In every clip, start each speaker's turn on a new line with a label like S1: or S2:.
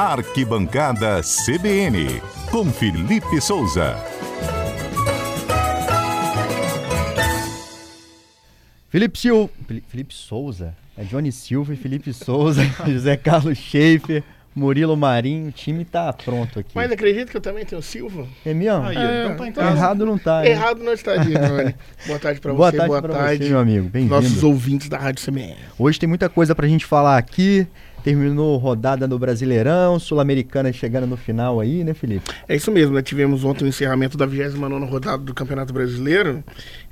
S1: Arquibancada CBN, com Felipe Souza.
S2: Felipe Silva. Felipe Souza? É Johnny Silva e Felipe Souza, José Carlos Schaefer. Murilo Marinho, o time tá pronto aqui.
S3: Mas acredito que eu também tenho Silva.
S2: É mesmo?
S3: Aí, é, então tá em casa.
S2: Errado não tá.
S3: Errado não está, Giovanni. boa tarde pra
S2: boa
S3: você,
S2: tarde
S3: boa
S2: pra
S3: tarde.
S2: Você, meu amigo. Bem-vindo.
S3: Nossos ouvintes da Rádio CMR.
S2: Hoje tem muita coisa pra gente falar aqui. Terminou rodada no Brasileirão, Sul-Americana chegando no final aí, né, Felipe?
S3: É isso mesmo, né? Tivemos ontem o encerramento da 29 rodada do Campeonato Brasileiro.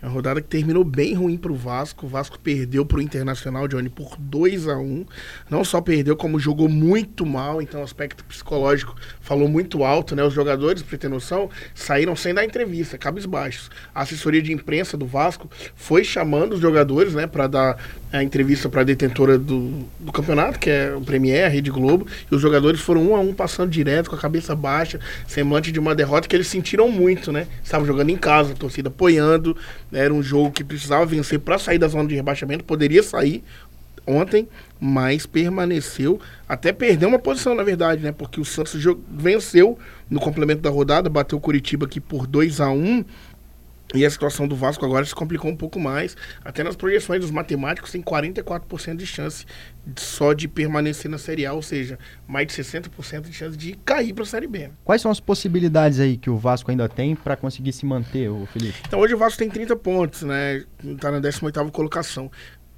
S3: É uma rodada que terminou bem ruim pro Vasco. O Vasco perdeu pro Internacional, Johnny, por 2 a 1 Não só perdeu, como jogou muito mal. Então, o aspecto psicológico falou muito alto, né? Os jogadores, pra ter noção, saíram sem dar entrevista, cabisbaixos. A assessoria de imprensa do Vasco foi chamando os jogadores, né, para dar a entrevista para a detentora do, do campeonato, que é o Premier, a Rede Globo, e os jogadores foram um a um passando direto com a cabeça baixa, semblante de uma derrota que eles sentiram muito, né? Estavam jogando em casa, a torcida apoiando, era um jogo que precisava vencer para sair da zona de rebaixamento, poderia sair ontem, mas permaneceu, até perdeu uma posição, na verdade, né? Porque o Santos venceu no complemento da rodada, bateu o Curitiba aqui por 2 a 1 e a situação do Vasco agora se complicou um pouco mais. Até nas projeções dos matemáticos tem 44% de chance só de permanecer na Série A, ou seja, mais de 60% de chance de cair para a Série B.
S2: Quais são as possibilidades aí que o Vasco ainda tem para conseguir se manter, o Felipe?
S3: Então hoje o Vasco tem 30 pontos, né? Está na 18ª colocação.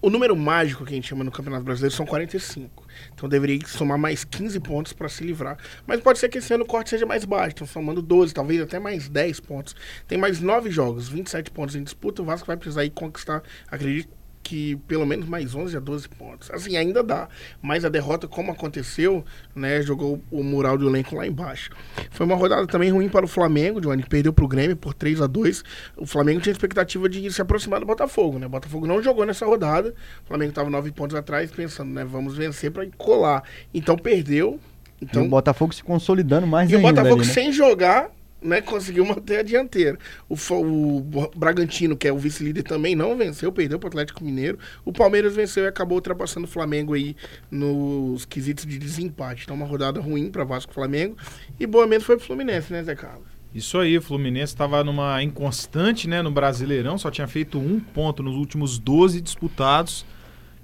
S3: O número mágico que a gente chama no Campeonato Brasileiro são 45. Então deveria somar mais 15 pontos para se livrar. Mas pode ser que esse ano o corte seja mais baixo. Então somando 12, talvez até mais 10 pontos. Tem mais 9 jogos, 27 pontos em disputa. O Vasco vai precisar ir conquistar, acredito, que pelo menos mais 11 a 12 pontos. Assim, ainda dá. Mas a derrota, como aconteceu, né, jogou o mural do elenco lá embaixo. Foi uma rodada também ruim para o Flamengo, Johnny, perdeu para o Grêmio por 3 a 2 O Flamengo tinha expectativa de se aproximar do Botafogo, né? O Botafogo não jogou nessa rodada. O Flamengo estava 9 pontos atrás, pensando, né, vamos vencer para colar. Então perdeu. Então,
S2: e o Botafogo se consolidando mais
S3: e
S2: ainda.
S3: E o Botafogo
S2: ali, né?
S3: sem jogar né, conseguiu manter a dianteira. O, o Bragantino, que é o vice-líder, também não venceu, perdeu para o Atlético Mineiro. O Palmeiras venceu e acabou ultrapassando o Flamengo aí nos quesitos de desempate. Então, uma rodada ruim para Vasco e Flamengo. E boa foi para o Fluminense, né, Zé Carlos?
S4: Isso aí, o Fluminense estava numa inconstante né, no Brasileirão, só tinha feito um ponto nos últimos 12 disputados.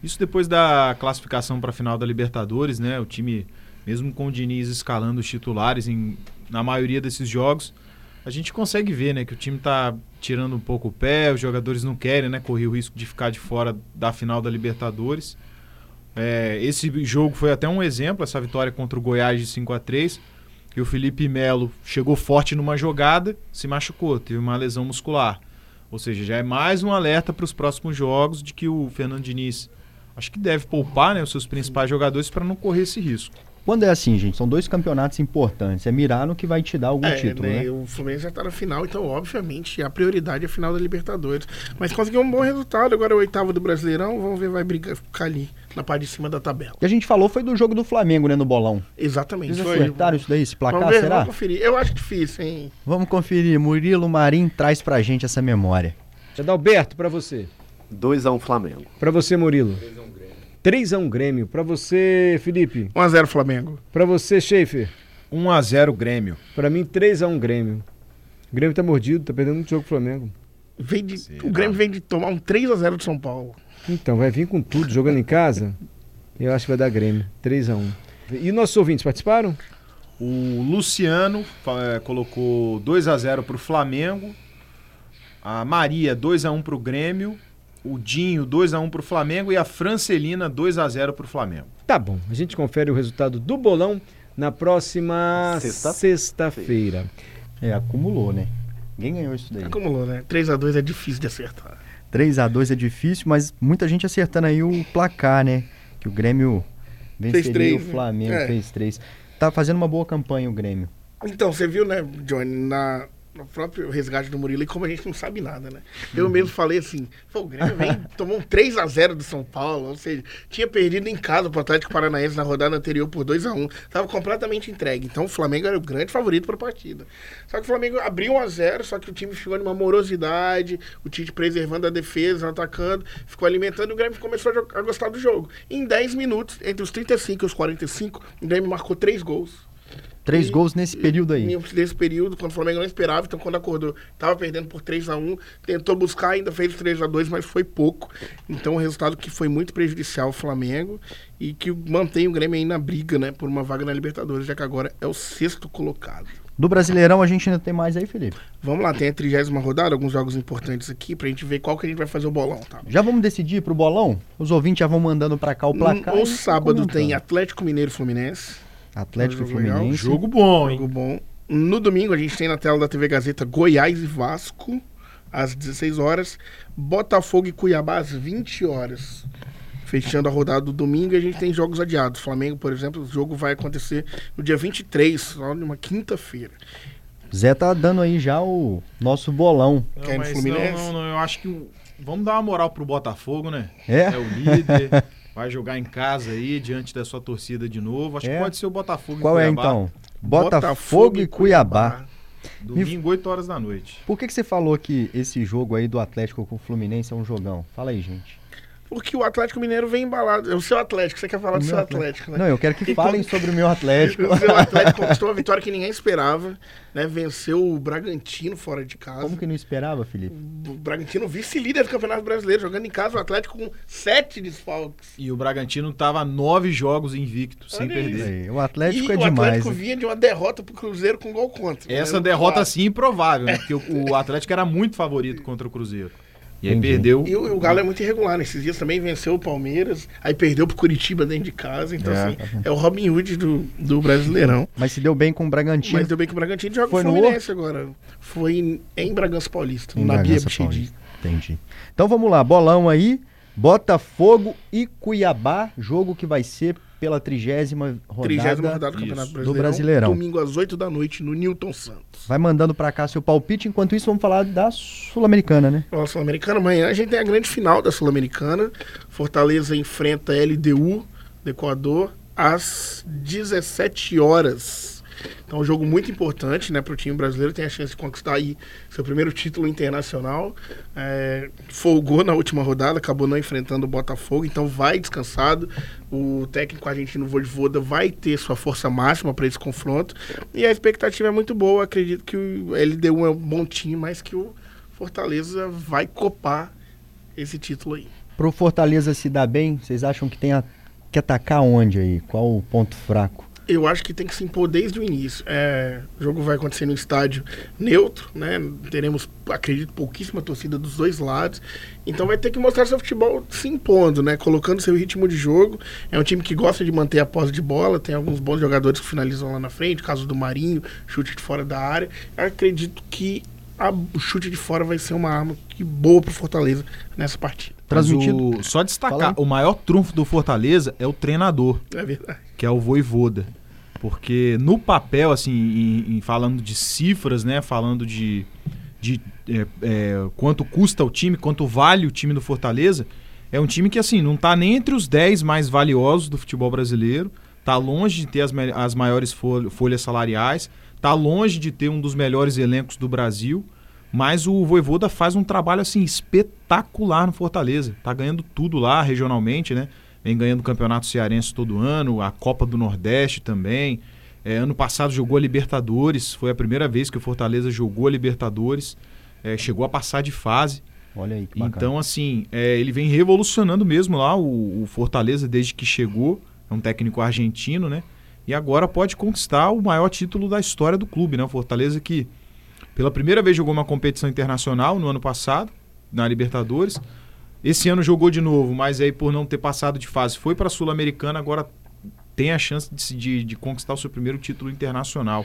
S4: Isso depois da classificação para a final da Libertadores, né? O time, mesmo com o Diniz escalando os titulares em na maioria desses jogos, a gente consegue ver, né, que o time está tirando um pouco o pé, os jogadores não querem, né, correr o risco de ficar de fora da final da Libertadores. É, esse jogo foi até um exemplo, essa vitória contra o Goiás de 5 a 3 que o Felipe Melo chegou forte numa jogada, se machucou, teve uma lesão muscular. Ou seja, já é mais um alerta para os próximos jogos de que o Fernando Diniz acho que deve poupar né, os seus principais jogadores para não correr esse risco.
S2: Quando é assim, gente, são dois campeonatos importantes. É mirar no que vai te dar algum
S3: é,
S2: título, né? né?
S3: O Fluminense já está na final, então, obviamente, a prioridade é a final da Libertadores. Mas conseguiu um bom resultado, agora é o oitavo do Brasileirão, vamos ver, vai brigar, ficar ali, na parte de cima da tabela.
S2: O que a gente falou foi do jogo do Flamengo, né, no bolão.
S3: Exatamente.
S2: Vocês acertaram isso daí, esse placar,
S3: vamos ver,
S2: será?
S3: Vamos conferir. Eu acho difícil, hein?
S2: Vamos conferir. Murilo Marim traz pra gente essa memória.
S5: Adalberto, para você.
S6: 2x1 um Flamengo.
S5: Para você, Murilo. 3x1 Grêmio. Para você, Felipe.
S3: 1x0 Flamengo.
S5: Para você, Schaefer.
S4: 1x0 Grêmio.
S5: Para mim, 3x1 Grêmio. O Grêmio tá mordido, tá perdendo muito jogo pro Flamengo.
S3: Vem de, o Grêmio vem de tomar um 3x0 de São Paulo.
S5: Então, vai vir com tudo, jogando em casa. Eu acho que vai dar Grêmio. 3x1. E nossos ouvintes participaram?
S4: O Luciano é, colocou 2x0 pro Flamengo. A Maria, 2x1 pro Grêmio o Dinho 2 x 1 para o Flamengo e a Francelina 2 x 0 para o Flamengo.
S5: Tá bom, a gente confere o resultado do bolão na próxima sexta-feira. Sexta
S2: é, acumulou, né? Ninguém ganhou isso daí.
S3: Acumulou, né? 3 x 2 é difícil de acertar.
S2: 3 x 2 é difícil, mas muita gente acertando aí o placar, né? Que o Grêmio venceria três, o né? Flamengo, né? fez 3. Tá fazendo uma boa campanha o Grêmio.
S3: Então, você viu, né, Johnny, na no próprio resgate do Murilo, e como a gente não sabe nada, né? Eu mesmo falei assim, pô, o Grêmio vem, tomou um 3x0 do São Paulo, ou seja, tinha perdido em casa pro Atlético Paranaense na rodada anterior por 2x1. Tava completamente entregue. Então o Flamengo era o grande favorito pra partida. Só que o Flamengo abriu 1x0, só que o time ficou numa morosidade, o Tite preservando a defesa, atacando, ficou alimentando e o Grêmio começou a, a gostar do jogo. Em 10 minutos, entre os 35 e os 45, o Grêmio marcou 3 gols.
S2: Três
S3: E-
S2: gols nesse período aí.
S3: Nesse período, quando o Flamengo não esperava, então quando acordou, tava perdendo por 3 a 1 tentou buscar, ainda fez 3 a 2 mas foi pouco. Então o resultado que foi muito prejudicial ao Flamengo e que mantém o Grêmio aí na briga, né, por uma vaga na Libertadores, já que agora é o sexto colocado.
S2: Do Brasileirão a gente ainda tem mais aí, Felipe.
S3: Vamos lá, tem a trigésima rodada, alguns jogos importantes aqui pra gente ver qual que a gente vai fazer o bolão, tá?
S2: Já vamos decidir pro bolão? Os ouvintes já vão mandando pra cá o placar.
S3: No
S2: e
S3: sábado tem Atlético Mineiro Fluminense.
S2: Atlético e
S3: jogo legal.
S2: Fluminense.
S4: Jogo bom, hein?
S3: Jogo bom. No domingo a gente tem na tela da TV Gazeta Goiás e Vasco, às 16 horas. Botafogo e Cuiabá, às 20 horas. Fechando a rodada do domingo, a gente tem jogos adiados. Flamengo, por exemplo, o jogo vai acontecer no dia 23, só numa quinta-feira.
S2: Zé tá dando aí já o nosso bolão.
S4: Não,
S3: Quer
S4: mas
S3: Fluminense?
S4: não, não, não, eu acho que vamos dar uma moral pro Botafogo, né?
S2: É?
S4: o líder, vai jogar em casa aí, diante da sua torcida de novo. Acho
S2: É.
S4: que pode ser o Botafogo e
S2: Qual é
S4: Cuiabá.
S2: então? Botafogo, e Cuiabá.
S4: Domingo, 8 horas da noite.
S2: Por que, que você falou que esse jogo aí do Atlético com o Fluminense é um jogão? Fala aí, gente.
S3: Porque o Atlético Mineiro vem embalado. É o seu Atlético, você quer falar
S2: O
S3: do seu
S2: Atlético.
S3: Atlético, né?
S2: Não, eu quero que
S3: E
S2: falem
S3: como-
S2: sobre o meu Atlético.
S3: O seu Atlético conquistou uma vitória que ninguém esperava, né? Venceu o Bragantino fora de casa.
S2: Como que não esperava, Felipe?
S3: O Bragantino vice-líder do Campeonato Brasileiro, jogando em casa o Atlético com sete desfalques.
S4: E o Bragantino tava nove jogos invicto, sem
S3: Olha
S4: perder.
S2: Aí, o Atlético
S3: e
S2: é
S3: o
S2: demais.
S3: Atlético
S2: né?
S3: vinha de uma derrota pro Cruzeiro com gol contra.
S4: Essa
S3: né?
S4: derrota
S3: Claro.
S4: assim improvável, né? Porque o, o Atlético era muito favorito contra o Cruzeiro. E aí
S2: Entendi.
S4: perdeu.
S3: E o, o Galo é muito irregular. Nesses dias também venceu o Palmeiras, aí perdeu pro Curitiba dentro de casa. Então,
S2: É,
S3: assim,
S2: tá
S3: é o Robin Hood do, do Brasileirão.
S2: Mas se deu bem com o Bragantino.
S3: Mas deu bem que o Bragantino joga
S2: Foi
S3: o
S2: no
S3: Fluminense agora. Foi em, em Bragança Paulista,
S2: Em
S3: na Bia
S2: Bragança
S3: Bichedi.
S2: Paulista. Entendi. Então vamos lá, bolão aí. Botafogo e Cuiabá, jogo que vai ser pela trigésima rodada.
S3: Trigésima rodada do. Campeonato
S2: Do
S3: Brasileirão.
S2: Brasileirão.
S3: Domingo às 8 da noite no Newton Santos.
S2: Vai mandando pra cá seu palpite. Enquanto isso, vamos falar da Sul-Americana, né?
S3: Ó, Sul-Americana, amanhã a gente tem a grande final da Sul-Americana. Fortaleza enfrenta a LDU do Equador às 17 horas. Então, um jogo muito importante né, para o time brasileiro. Tem a chance de conquistar aí seu primeiro título internacional. É, folgou na última rodada, acabou não enfrentando o Botafogo, então vai descansado. O técnico argentino Voivoda vai ter sua força máxima para esse confronto. E a expectativa é muito boa. Acredito que o LDU é um bom time, mas que o Fortaleza vai copar esse título aí.
S2: Pro Fortaleza se dar bem, vocês acham que tem a- que atacar onde aí? Qual o ponto fraco?
S3: Eu acho que tem que se impor desde o início. É, o jogo vai acontecer no estádio neutro, né? Teremos, acredito, pouquíssima torcida dos dois lados. Então vai ter que mostrar seu futebol se impondo, né? Colocando seu ritmo de jogo. É um time que gosta de manter a posse de bola. Tem alguns bons jogadores que finalizam lá na frente. Caso do Marinho, chute de fora da área. Eu acredito que a- o chute de fora vai ser uma arma que boa pro Fortaleza nessa partida.
S2: Transmitido.
S4: o- só destacar, o maior trunfo do Fortaleza é o treinador.
S3: É verdade.
S4: que é o Voivoda. Porque no papel, assim, em, em falando de cifras, né? Falando de, de é, é, quanto custa o time, quanto vale o time do Fortaleza, é um time que, assim, não tá nem entre os 10 mais valiosos do futebol brasileiro, tá longe de ter as, as maiores fol- folhas salariais, tá longe de ter um dos melhores elencos do Brasil, mas o Voivoda faz um trabalho, assim, espetacular no Fortaleza. Tá ganhando tudo lá, regionalmente, né? vem ganhando o Campeonato Cearense todo ano, a Copa do Nordeste também. É, ano passado jogou a Libertadores, foi a primeira vez que o Fortaleza jogou a Libertadores, é, chegou a passar de fase.
S2: Olha aí que bacana.
S4: Então, assim, é, ele vem revolucionando mesmo lá o, o Fortaleza desde que chegou. É um técnico argentino, né? E agora pode conquistar o maior título da história do clube, né? O Fortaleza que pela primeira vez jogou uma competição internacional no ano passado, na Libertadores. Esse ano jogou de novo, mas aí por não ter passado de fase foi para a Sul-Americana, agora tem a chance de, de, de conquistar o seu primeiro título internacional.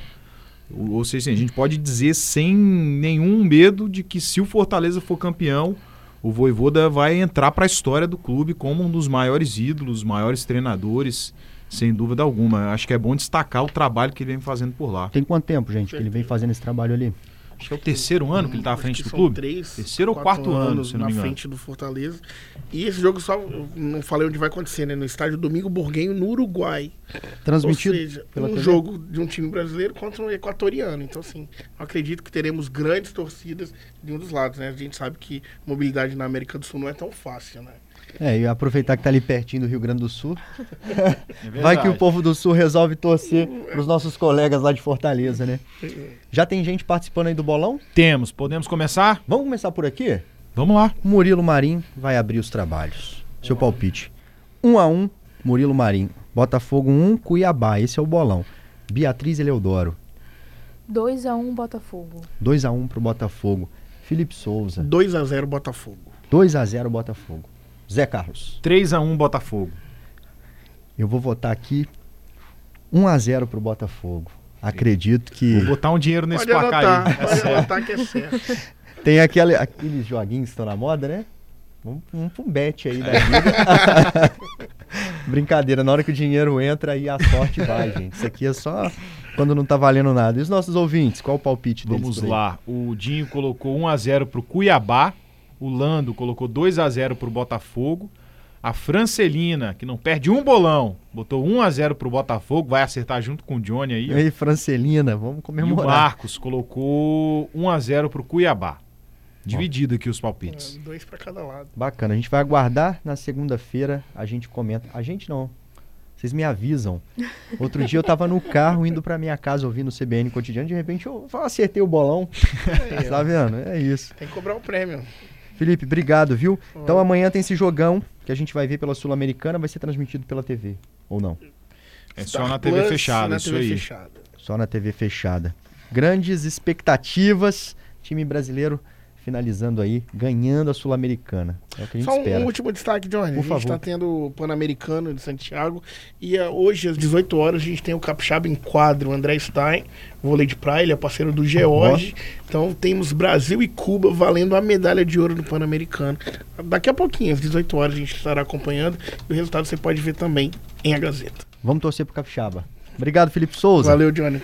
S4: Ou, ou seja, a gente pode dizer sem nenhum medo de que se o Fortaleza for campeão, o Voivoda vai entrar para a história do clube como um dos maiores ídolos, maiores treinadores, sem dúvida alguma. Acho que é bom destacar o trabalho que ele vem fazendo por lá.
S2: Tem quanto tempo, gente, que ele vem fazendo esse trabalho ali?
S4: Acho que é o terceiro ano que ele tá à frente do clube.
S3: Três,
S4: Terceiro ou quarto ano, se não
S3: na
S4: me engano.
S3: frente do Fortaleza. E esse jogo só, eu não falei onde vai acontecer, né? No estádio Domingo Burguenho, no Uruguai.
S2: Transmitido
S3: Ou seja,
S2: pela
S3: um
S2: TV?
S3: jogo de um time brasileiro contra um equatoriano. Então, assim, eu acredito que teremos grandes torcidas de um dos lados, né? A gente sabe que mobilidade na América do Sul não é tão fácil, né?
S2: É, e aproveitar que tá ali pertinho do Rio Grande do Sul.
S4: É
S2: Vai que o povo do Sul resolve torcer pros nossos colegas lá de Fortaleza, né? Já tem gente participando aí do bolão?
S4: Temos, podemos começar?
S2: Vamos começar por aqui?
S4: Vamos lá.
S2: Murilo Marim vai abrir os trabalhos. Seu palpite. 1 a 1 Murilo Marim. Botafogo 1, Cuiabá. Esse é o bolão. Beatriz Eleodoro.
S6: 2x1 Botafogo.
S2: 2 a 1 pro Botafogo. Felipe Souza.
S3: 2 a 0 Botafogo.
S2: 2 a 0 Botafogo. Zé Carlos.
S4: 3x1 Botafogo.
S2: Eu vou votar aqui 1 a 0 pro Botafogo. Acredito que
S4: Vou botar um dinheiro nesse
S3: Pode
S4: placar
S3: anotar,
S4: aí. É
S3: pode anotar que é certo.
S2: tem aquele, aqueles joguinhos que estão na moda, né? Vamos, vamos pra um bet aí da vida. Brincadeira, na hora que o dinheiro entra aí a sorte vai, gente. Isso aqui é só quando não tá valendo nada. E os nossos ouvintes, qual o palpite deles?
S4: Vamos lá. O Dinho colocou 1x0 pro Cuiabá. O Lando colocou 2x0 pro Botafogo. A Francelina, que não perde um bolão, botou 1x0 pro Botafogo. Vai acertar junto com o Johnny aí.
S2: E aí, Francelina, vamos
S4: E o
S2: comemorar.
S4: Marcos colocou 1x0 pro Cuiabá. Dividido aqui os palpites.
S3: É, Dois pra cada lado.
S2: Bacana, a gente vai aguardar na segunda-feira, a gente comenta. A gente não. Vocês me avisam. Outro dia eu tava no carro indo pra minha casa ouvindo o CBN cotidiano, de repente eu acertei o bolão. tá vendo? É isso.
S3: Tem que cobrar o prêmio.
S2: Felipe, obrigado, viu? Então amanhã tem esse jogão que a gente vai ver pela Sul-Americana, vai ser transmitido pela TV. Ou não?
S4: É só na TV fechada,
S3: na
S4: isso
S3: TV
S4: aí.
S3: fechada.
S2: Só na TV fechada. Grandes expectativas. Time brasileiro finalizando aí, ganhando a Sul-Americana. É o que a gente
S3: Só um
S2: espera.
S3: último destaque, Johnny.
S2: Por
S3: a gente está tendo o Pan-Americano de Santiago. E ah, hoje, às 18 horas, a gente tem o Capixaba em quadro. O André Stein, vôlei de praia, ele é parceiro do George. Então temos Brasil e Cuba valendo a medalha de ouro no Pan-Americano. Daqui a pouquinho, às 18 horas, a gente estará acompanhando. E o resultado você pode ver também em A Gazeta.
S2: Vamos torcer pro Capixaba. Obrigado, Felipe Souza.
S3: Valeu, Johnny.